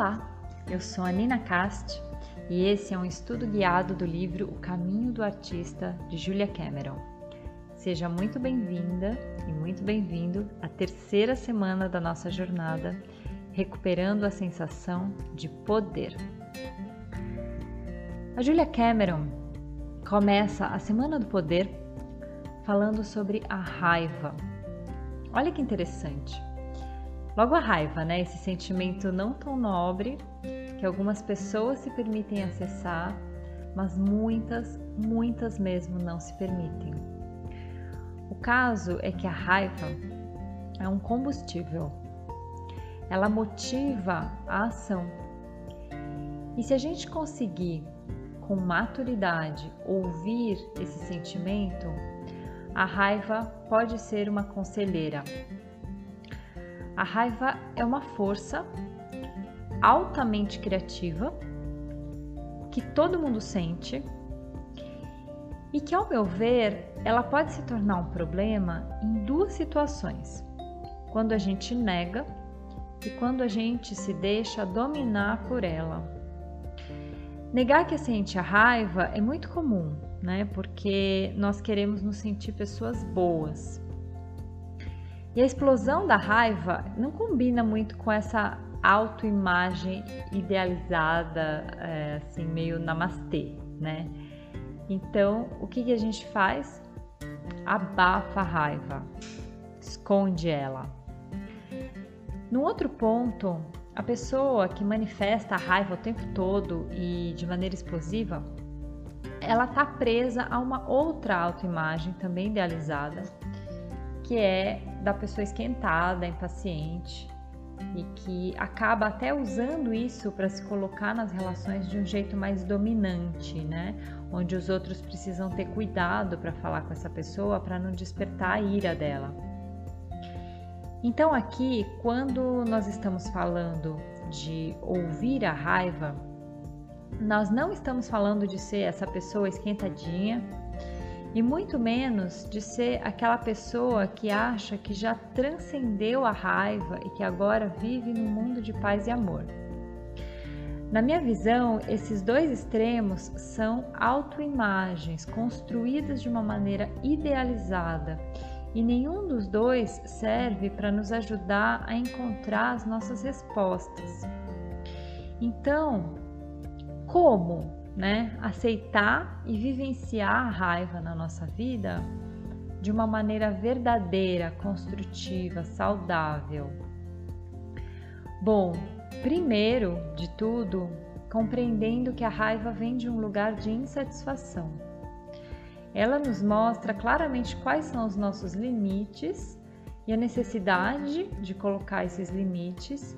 Olá, eu sou a Nina Cast e esse é um estudo guiado do livro O Caminho do Artista de Julia Cameron. Seja muito bem-vinda e muito bem-vindo à terceira semana da nossa jornada recuperando a sensação de poder. A Julia Cameron começa a Semana do Poder falando sobre a raiva. Olha que interessante. Logo a raiva, né? Esse sentimento não tão nobre que algumas pessoas se permitem acessar, mas muitas, muitas mesmo não se permitem. O caso é que a raiva é um combustível. Ela motiva a ação. E se a gente conseguir, com maturidade, ouvir esse sentimento, a raiva pode ser uma conselheira a raiva é uma força altamente criativa que todo mundo sente e que, ao meu ver, ela pode se tornar um problema em duas situações: quando a gente nega e quando a gente se deixa dominar por ela. Negar que sente a raiva é muito comum, né? Porque nós queremos nos sentir pessoas boas. E a explosão da raiva não combina muito com essa autoimagem idealizada, é, assim, meio namastê, né? Então, o que, que a gente faz? Abafa a raiva, esconde ela. No outro ponto, a pessoa que manifesta a raiva o tempo todo e de maneira explosiva, ela está presa a uma outra autoimagem também idealizada, que é da pessoa esquentada, impaciente e que acaba até usando isso para se colocar nas relações de um jeito mais dominante, né? Onde os outros precisam ter cuidado para falar com essa pessoa para não despertar a ira dela. Então, aqui, quando nós estamos falando de ouvir a raiva, nós não estamos falando de ser essa pessoa esquentadinha e muito menos de ser aquela pessoa que acha que já transcendeu a raiva e que agora vive num mundo de paz e amor. Na minha visão, esses dois extremos são autoimagens construídas de uma maneira idealizada e nenhum dos dois serve para nos ajudar a encontrar as nossas respostas. Então, como né, aceitar e vivenciar a raiva na nossa vida de uma maneira verdadeira, construtiva, saudável. Bom, primeiro de tudo, compreendendo que a raiva vem de um lugar de insatisfação. Ela nos mostra claramente quais são os nossos limites e a necessidade de colocar esses limites,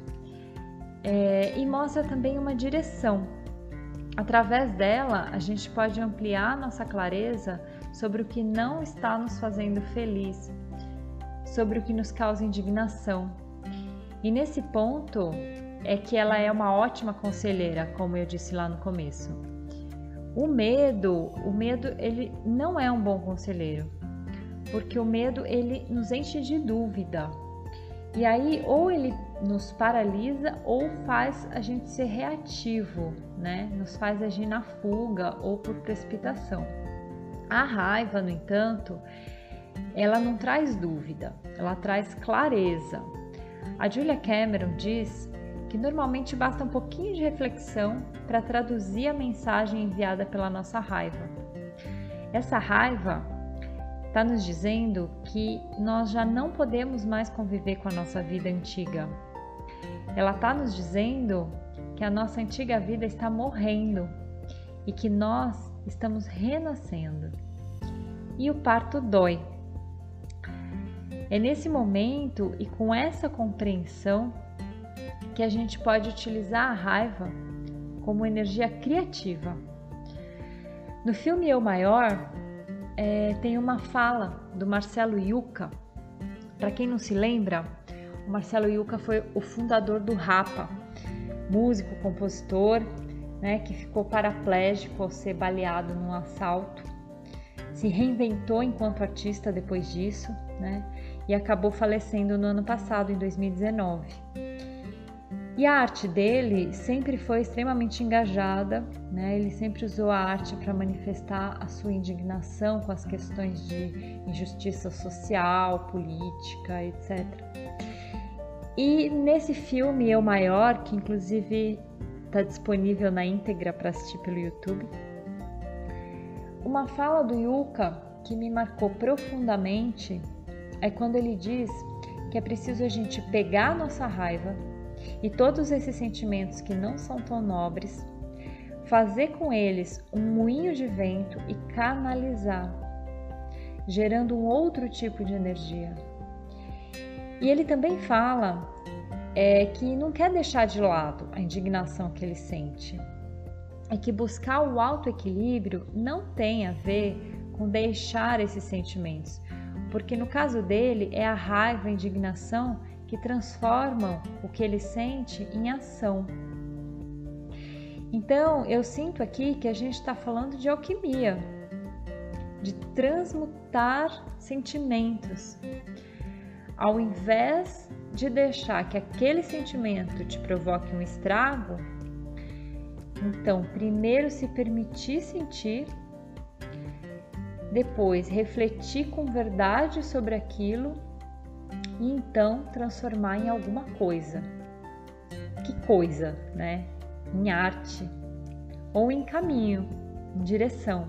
é, e mostra também uma direção Através dela, a gente pode ampliar nossa clareza sobre o que não está nos fazendo feliz, sobre o que nos causa indignação. E nesse ponto é que ela é uma ótima conselheira, como eu disse lá no começo. O medo, o medo ele não é um bom conselheiro, porque o medo ele nos enche de dúvida. E aí ou ele nos paralisa ou faz a gente ser reativo, né? Nos faz agir na fuga ou por precipitação. A raiva, no entanto, ela não traz dúvida, ela traz clareza. A Julia Cameron diz que normalmente basta um pouquinho de reflexão para traduzir a mensagem enviada pela nossa raiva. Essa raiva está nos dizendo que nós já não podemos mais conviver com a nossa vida antiga, ela está nos dizendo que a nossa antiga vida está morrendo e que nós estamos renascendo. E o parto dói. É nesse momento e com essa compreensão que a gente pode utilizar a raiva como energia criativa. No filme Eu Maior, é, tem uma fala do Marcelo Yuca. Para quem não se lembra, o Marcelo Yuca foi o fundador do Rapa, músico, compositor, né, que ficou paraplégico ao ser baleado num assalto. Se reinventou enquanto artista depois disso, né, e acabou falecendo no ano passado, em 2019. E a arte dele sempre foi extremamente engajada, né? ele sempre usou a arte para manifestar a sua indignação com as questões de injustiça social, política, etc. E nesse filme Eu Maior, que inclusive está disponível na íntegra para assistir pelo YouTube, uma fala do Yuka que me marcou profundamente é quando ele diz que é preciso a gente pegar a nossa raiva e todos esses sentimentos que não são tão nobres, fazer com eles um moinho de vento e canalizar, gerando um outro tipo de energia. E ele também fala é, que não quer deixar de lado a indignação que ele sente. É que buscar o autoequilíbrio não tem a ver com deixar esses sentimentos, porque no caso dele é a raiva, a indignação que transformam o que ele sente em ação. Então, eu sinto aqui que a gente está falando de alquimia, de transmutar sentimentos. Ao invés de deixar que aquele sentimento te provoque um estrago, então, primeiro se permitir sentir, depois refletir com verdade sobre aquilo e então transformar em alguma coisa. Que coisa, né? Em arte ou em caminho, em direção.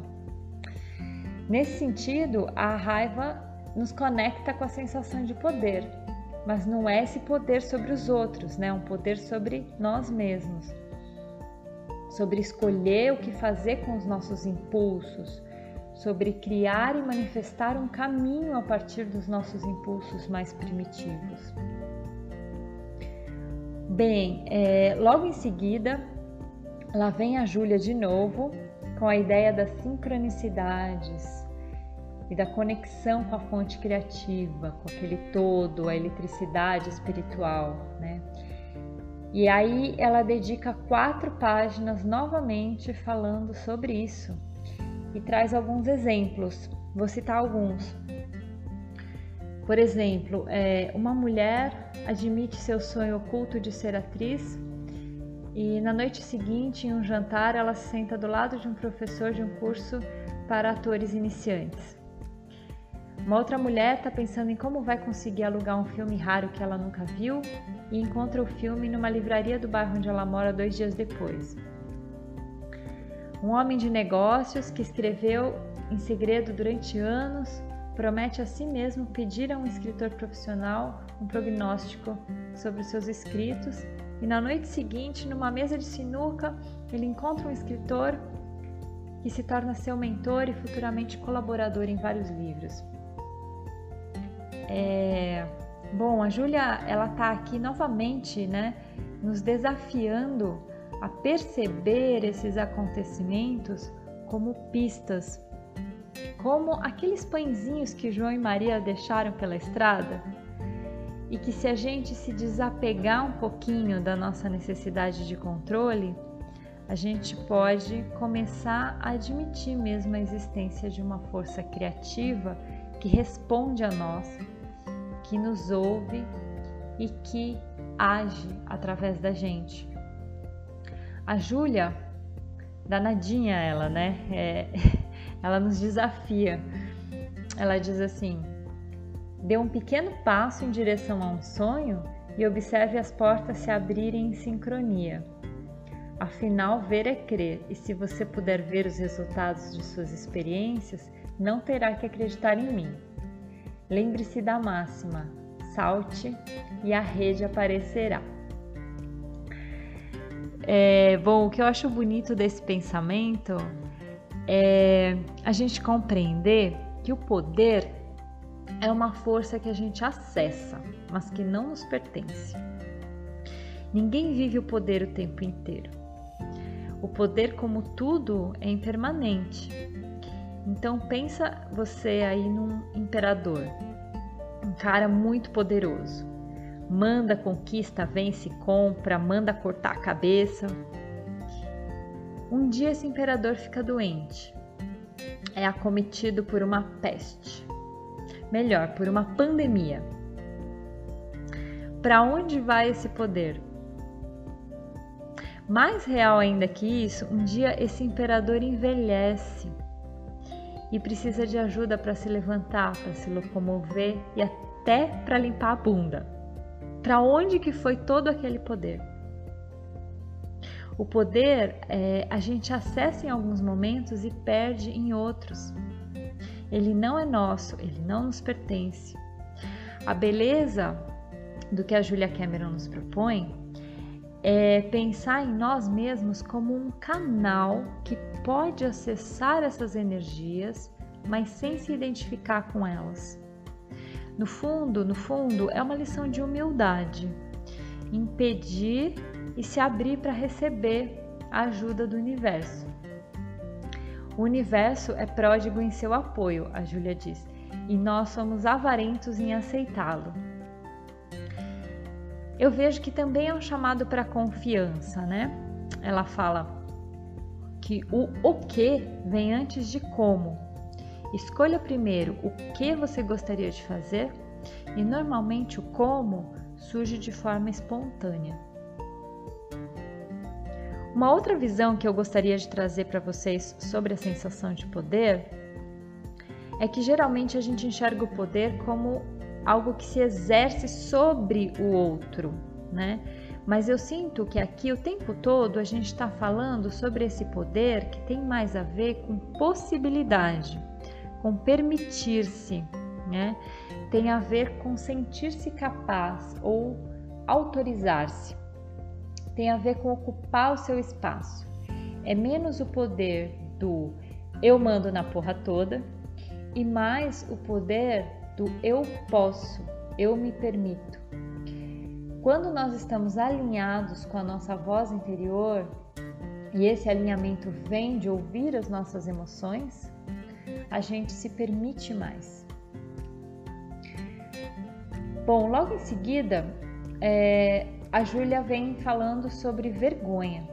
Nesse sentido, a raiva nos conecta com a sensação de poder, mas não é esse poder sobre os outros, né? É um poder sobre nós mesmos. Sobre escolher o que fazer com os nossos impulsos, sobre criar e manifestar um caminho a partir dos nossos impulsos mais primitivos. Bem, é, logo em seguida, lá vem a Júlia de novo com a ideia das sincronicidades e da conexão com a fonte criativa, com aquele todo, a eletricidade espiritual, né? E aí ela dedica quatro páginas novamente falando sobre isso e traz alguns exemplos. Vou citar alguns. Por exemplo, é, uma mulher admite seu sonho oculto de ser atriz e na noite seguinte, em um jantar, ela se senta do lado de um professor de um curso para atores iniciantes. Uma outra mulher está pensando em como vai conseguir alugar um filme raro que ela nunca viu e encontra o filme numa livraria do bairro onde ela mora dois dias depois. Um homem de negócios que escreveu em segredo durante anos promete a si mesmo pedir a um escritor profissional um prognóstico sobre os seus escritos e na noite seguinte, numa mesa de sinuca, ele encontra um escritor que se torna seu mentor e futuramente colaborador em vários livros. É... Bom, a Júlia, ela está aqui novamente, né, nos desafiando a perceber esses acontecimentos como pistas, como aqueles pãezinhos que João e Maria deixaram pela estrada, e que se a gente se desapegar um pouquinho da nossa necessidade de controle, a gente pode começar a admitir mesmo a existência de uma força criativa que responde a nós, que nos ouve e que age através da gente. A Júlia, danadinha ela, né? É, ela nos desafia. Ela diz assim: dê um pequeno passo em direção a um sonho e observe as portas se abrirem em sincronia. Afinal, ver é crer, e se você puder ver os resultados de suas experiências, não terá que acreditar em mim. Lembre-se da máxima: salte e a rede aparecerá. É, bom, o que eu acho bonito desse pensamento é a gente compreender que o poder é uma força que a gente acessa, mas que não nos pertence. Ninguém vive o poder o tempo inteiro. O poder, como tudo, é impermanente. Então pensa você aí num imperador, um cara muito poderoso manda, conquista, vence, compra, manda cortar a cabeça. Um dia esse imperador fica doente, é acometido por uma peste, melhor, por uma pandemia. Para onde vai esse poder? Mais real ainda que isso, um dia esse imperador envelhece e precisa de ajuda para se levantar, para se locomover e até para limpar a bunda. Para onde que foi todo aquele poder? O poder é, a gente acessa em alguns momentos e perde em outros. Ele não é nosso, ele não nos pertence. A beleza do que a Julia Cameron nos propõe é pensar em nós mesmos como um canal que pode acessar essas energias, mas sem se identificar com elas. No fundo, no fundo, é uma lição de humildade, impedir e se abrir para receber a ajuda do universo. O universo é pródigo em seu apoio, a Júlia diz, e nós somos avarentos em aceitá-lo. Eu vejo que também é um chamado para confiança, né? Ela fala que o o que vem antes de como. Escolha primeiro o que você gostaria de fazer e normalmente o como surge de forma espontânea. Uma outra visão que eu gostaria de trazer para vocês sobre a sensação de poder é que geralmente a gente enxerga o poder como algo que se exerce sobre o outro, né? Mas eu sinto que aqui o tempo todo a gente está falando sobre esse poder que tem mais a ver com possibilidade, com permitir-se, né? Tem a ver com sentir-se capaz ou autorizar-se tem a ver com ocupar o seu espaço. É menos o poder do eu mando na porra toda e mais o poder do eu posso, eu me permito. Quando nós estamos alinhados com a nossa voz interior, e esse alinhamento vem de ouvir as nossas emoções, a gente se permite mais. Bom, logo em seguida, é, a Júlia vem falando sobre vergonha.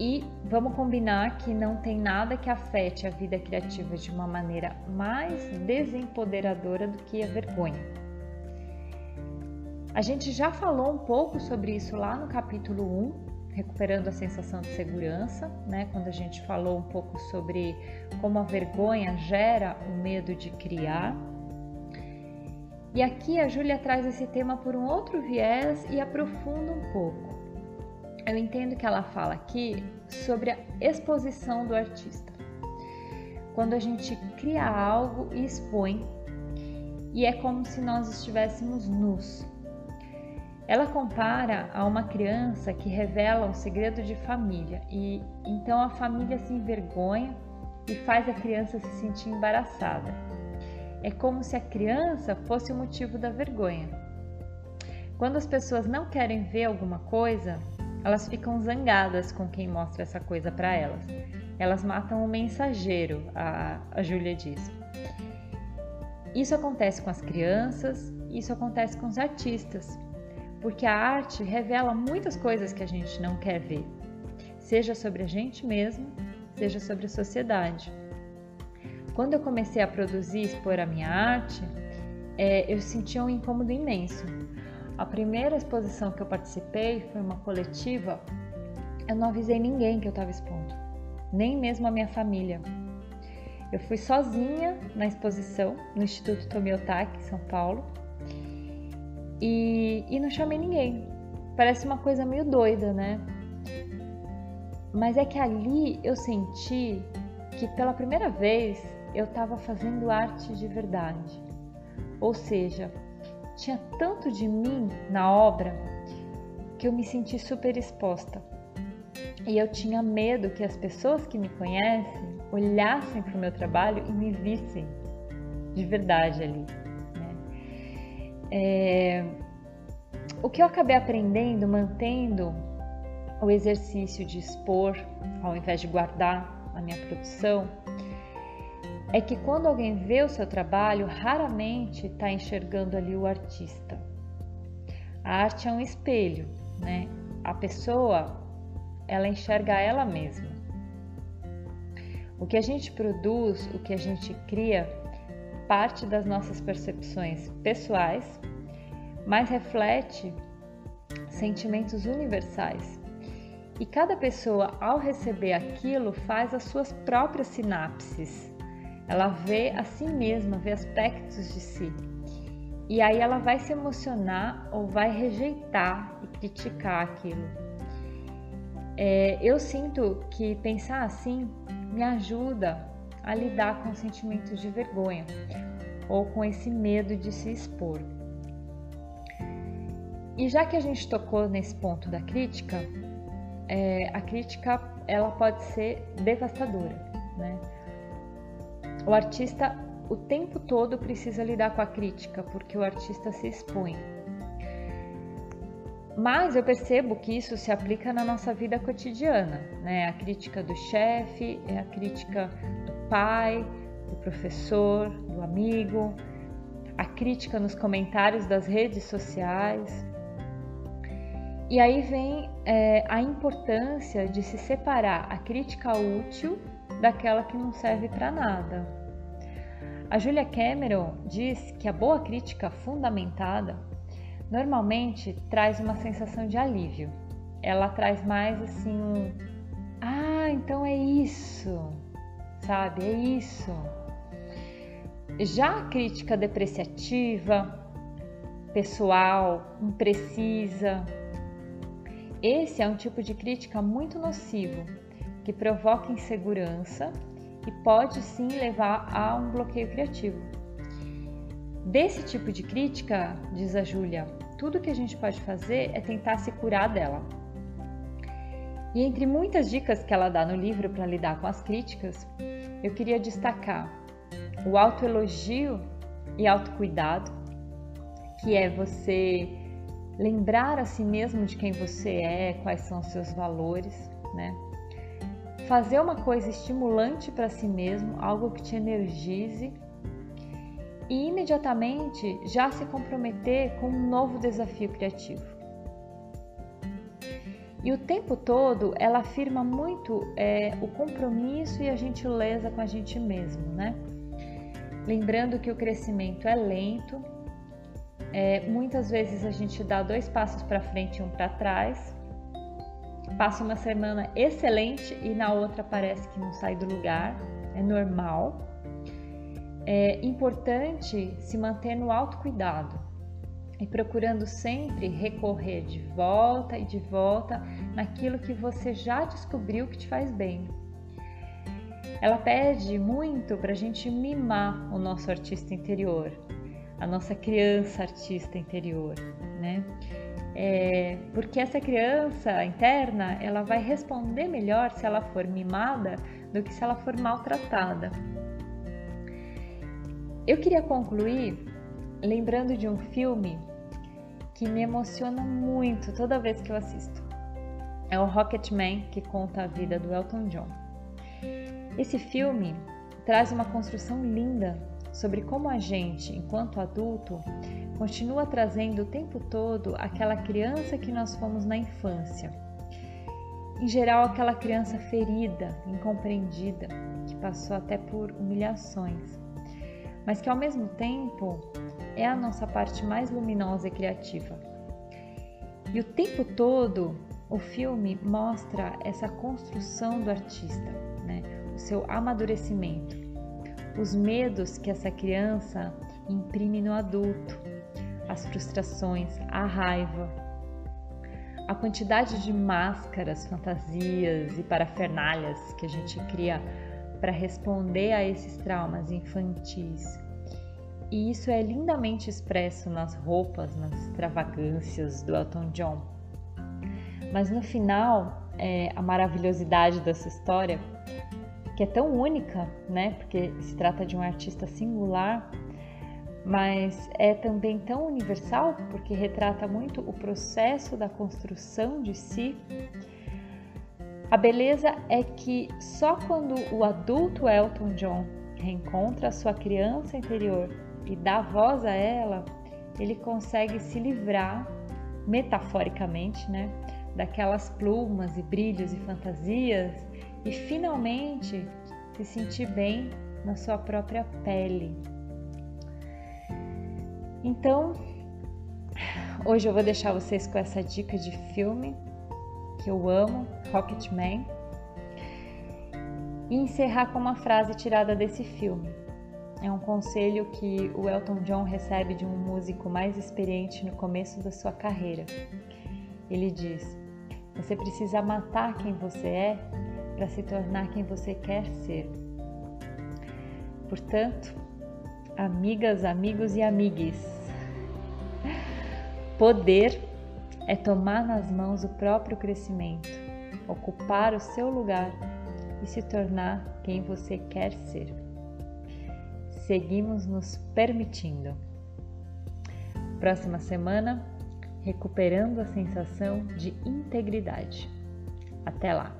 E vamos combinar que não tem nada que afete a vida criativa de uma maneira mais desempoderadora do que a vergonha. A gente já falou um pouco sobre isso lá no capítulo 1, recuperando a sensação de segurança, né? Quando a gente falou um pouco sobre como a vergonha gera o medo de criar. E aqui a Júlia traz esse tema por um outro viés e aprofunda um pouco. Eu entendo que ela fala aqui sobre a exposição do artista. Quando a gente cria algo e expõe, e é como se nós estivéssemos nus. Ela compara a uma criança que revela um segredo de família e então a família se envergonha e faz a criança se sentir embaraçada. É como se a criança fosse o motivo da vergonha. Quando as pessoas não querem ver alguma coisa, elas ficam zangadas com quem mostra essa coisa para elas. Elas matam o mensageiro, a, a Júlia diz. Isso acontece com as crianças, isso acontece com os artistas, porque a arte revela muitas coisas que a gente não quer ver, seja sobre a gente mesmo, seja sobre a sociedade. Quando eu comecei a produzir e expor a minha arte, é, eu sentia um incômodo imenso. A primeira exposição que eu participei foi uma coletiva. Eu não avisei ninguém que eu estava expondo, nem mesmo a minha família. Eu fui sozinha na exposição no Instituto Tomiotaki, em São Paulo, e, e não chamei ninguém. Parece uma coisa meio doida, né? Mas é que ali eu senti que pela primeira vez eu estava fazendo arte de verdade. Ou seja, tinha tanto de mim na obra que eu me senti super exposta. E eu tinha medo que as pessoas que me conhecem olhassem para o meu trabalho e me vissem de verdade ali. Né? É... O que eu acabei aprendendo, mantendo o exercício de expor, ao invés de guardar a minha produção, é que quando alguém vê o seu trabalho, raramente está enxergando ali o artista. A arte é um espelho, né? A pessoa, ela enxerga ela mesma. O que a gente produz, o que a gente cria, parte das nossas percepções pessoais, mas reflete sentimentos universais. E cada pessoa, ao receber aquilo, faz as suas próprias sinapses. Ela vê a si mesma, vê aspectos de si. E aí ela vai se emocionar ou vai rejeitar e criticar aquilo. É, eu sinto que pensar assim me ajuda a lidar com sentimentos de vergonha ou com esse medo de se expor. E já que a gente tocou nesse ponto da crítica, é, a crítica ela pode ser devastadora, né? O artista o tempo todo precisa lidar com a crítica porque o artista se expõe. Mas eu percebo que isso se aplica na nossa vida cotidiana, né? A crítica do chefe, é a crítica do pai, do professor, do amigo, a crítica nos comentários das redes sociais. E aí vem é, a importância de se separar a crítica útil daquela que não serve para nada. A Julia Cameron diz que a boa crítica fundamentada normalmente traz uma sensação de alívio. Ela traz mais assim um ah, então é isso, sabe? É isso. Já a crítica depreciativa, pessoal, imprecisa, esse é um tipo de crítica muito nocivo, que provoca insegurança e pode sim levar a um bloqueio criativo. Desse tipo de crítica, diz a Júlia, tudo que a gente pode fazer é tentar se curar dela. E entre muitas dicas que ela dá no livro para lidar com as críticas, eu queria destacar o autoelogio e autocuidado, que é você lembrar a si mesmo de quem você é, quais são os seus valores, né? Fazer uma coisa estimulante para si mesmo, algo que te energize e imediatamente já se comprometer com um novo desafio criativo. E o tempo todo ela afirma muito é, o compromisso e a gentileza com a gente mesmo, né? Lembrando que o crescimento é lento, é, muitas vezes a gente dá dois passos para frente e um para trás, passa uma semana excelente e na outra parece que não sai do lugar, é normal. É importante se manter no autocuidado e procurando sempre recorrer de volta e de volta naquilo que você já descobriu que te faz bem. Ela pede muito para a gente mimar o nosso artista interior, a nossa criança artista interior, né? É, porque essa criança interna ela vai responder melhor se ela for mimada do que se ela for maltratada. Eu queria concluir lembrando de um filme que me emociona muito toda vez que eu assisto. É o Rocketman, que conta a vida do Elton John. Esse filme traz uma construção linda sobre como a gente, enquanto adulto, continua trazendo o tempo todo aquela criança que nós fomos na infância. Em geral, aquela criança ferida, incompreendida, que passou até por humilhações, mas que ao mesmo tempo é a nossa parte mais luminosa e criativa. E o tempo todo o filme mostra essa construção do artista, né? o seu amadurecimento os medos que essa criança imprime no adulto, as frustrações, a raiva, a quantidade de máscaras, fantasias e parafernalhas que a gente cria para responder a esses traumas infantis. E isso é lindamente expresso nas roupas, nas extravagâncias do Elton John. Mas no final, é, a maravilhosidade dessa história que é tão única, né? Porque se trata de um artista singular, mas é também tão universal porque retrata muito o processo da construção de si. A beleza é que só quando o adulto Elton John reencontra a sua criança interior e dá voz a ela, ele consegue se livrar, metaforicamente, né, daquelas plumas e brilhos e fantasias e finalmente se sentir bem na sua própria pele. Então, hoje eu vou deixar vocês com essa dica de filme que eu amo, Rocketman, e encerrar com uma frase tirada desse filme. É um conselho que o Elton John recebe de um músico mais experiente no começo da sua carreira. Ele diz: Você precisa matar quem você é para se tornar quem você quer ser. Portanto, amigas, amigos e amigues, poder é tomar nas mãos o próprio crescimento, ocupar o seu lugar e se tornar quem você quer ser seguimos nos permitindo. Próxima semana, recuperando a sensação de integridade. Até lá!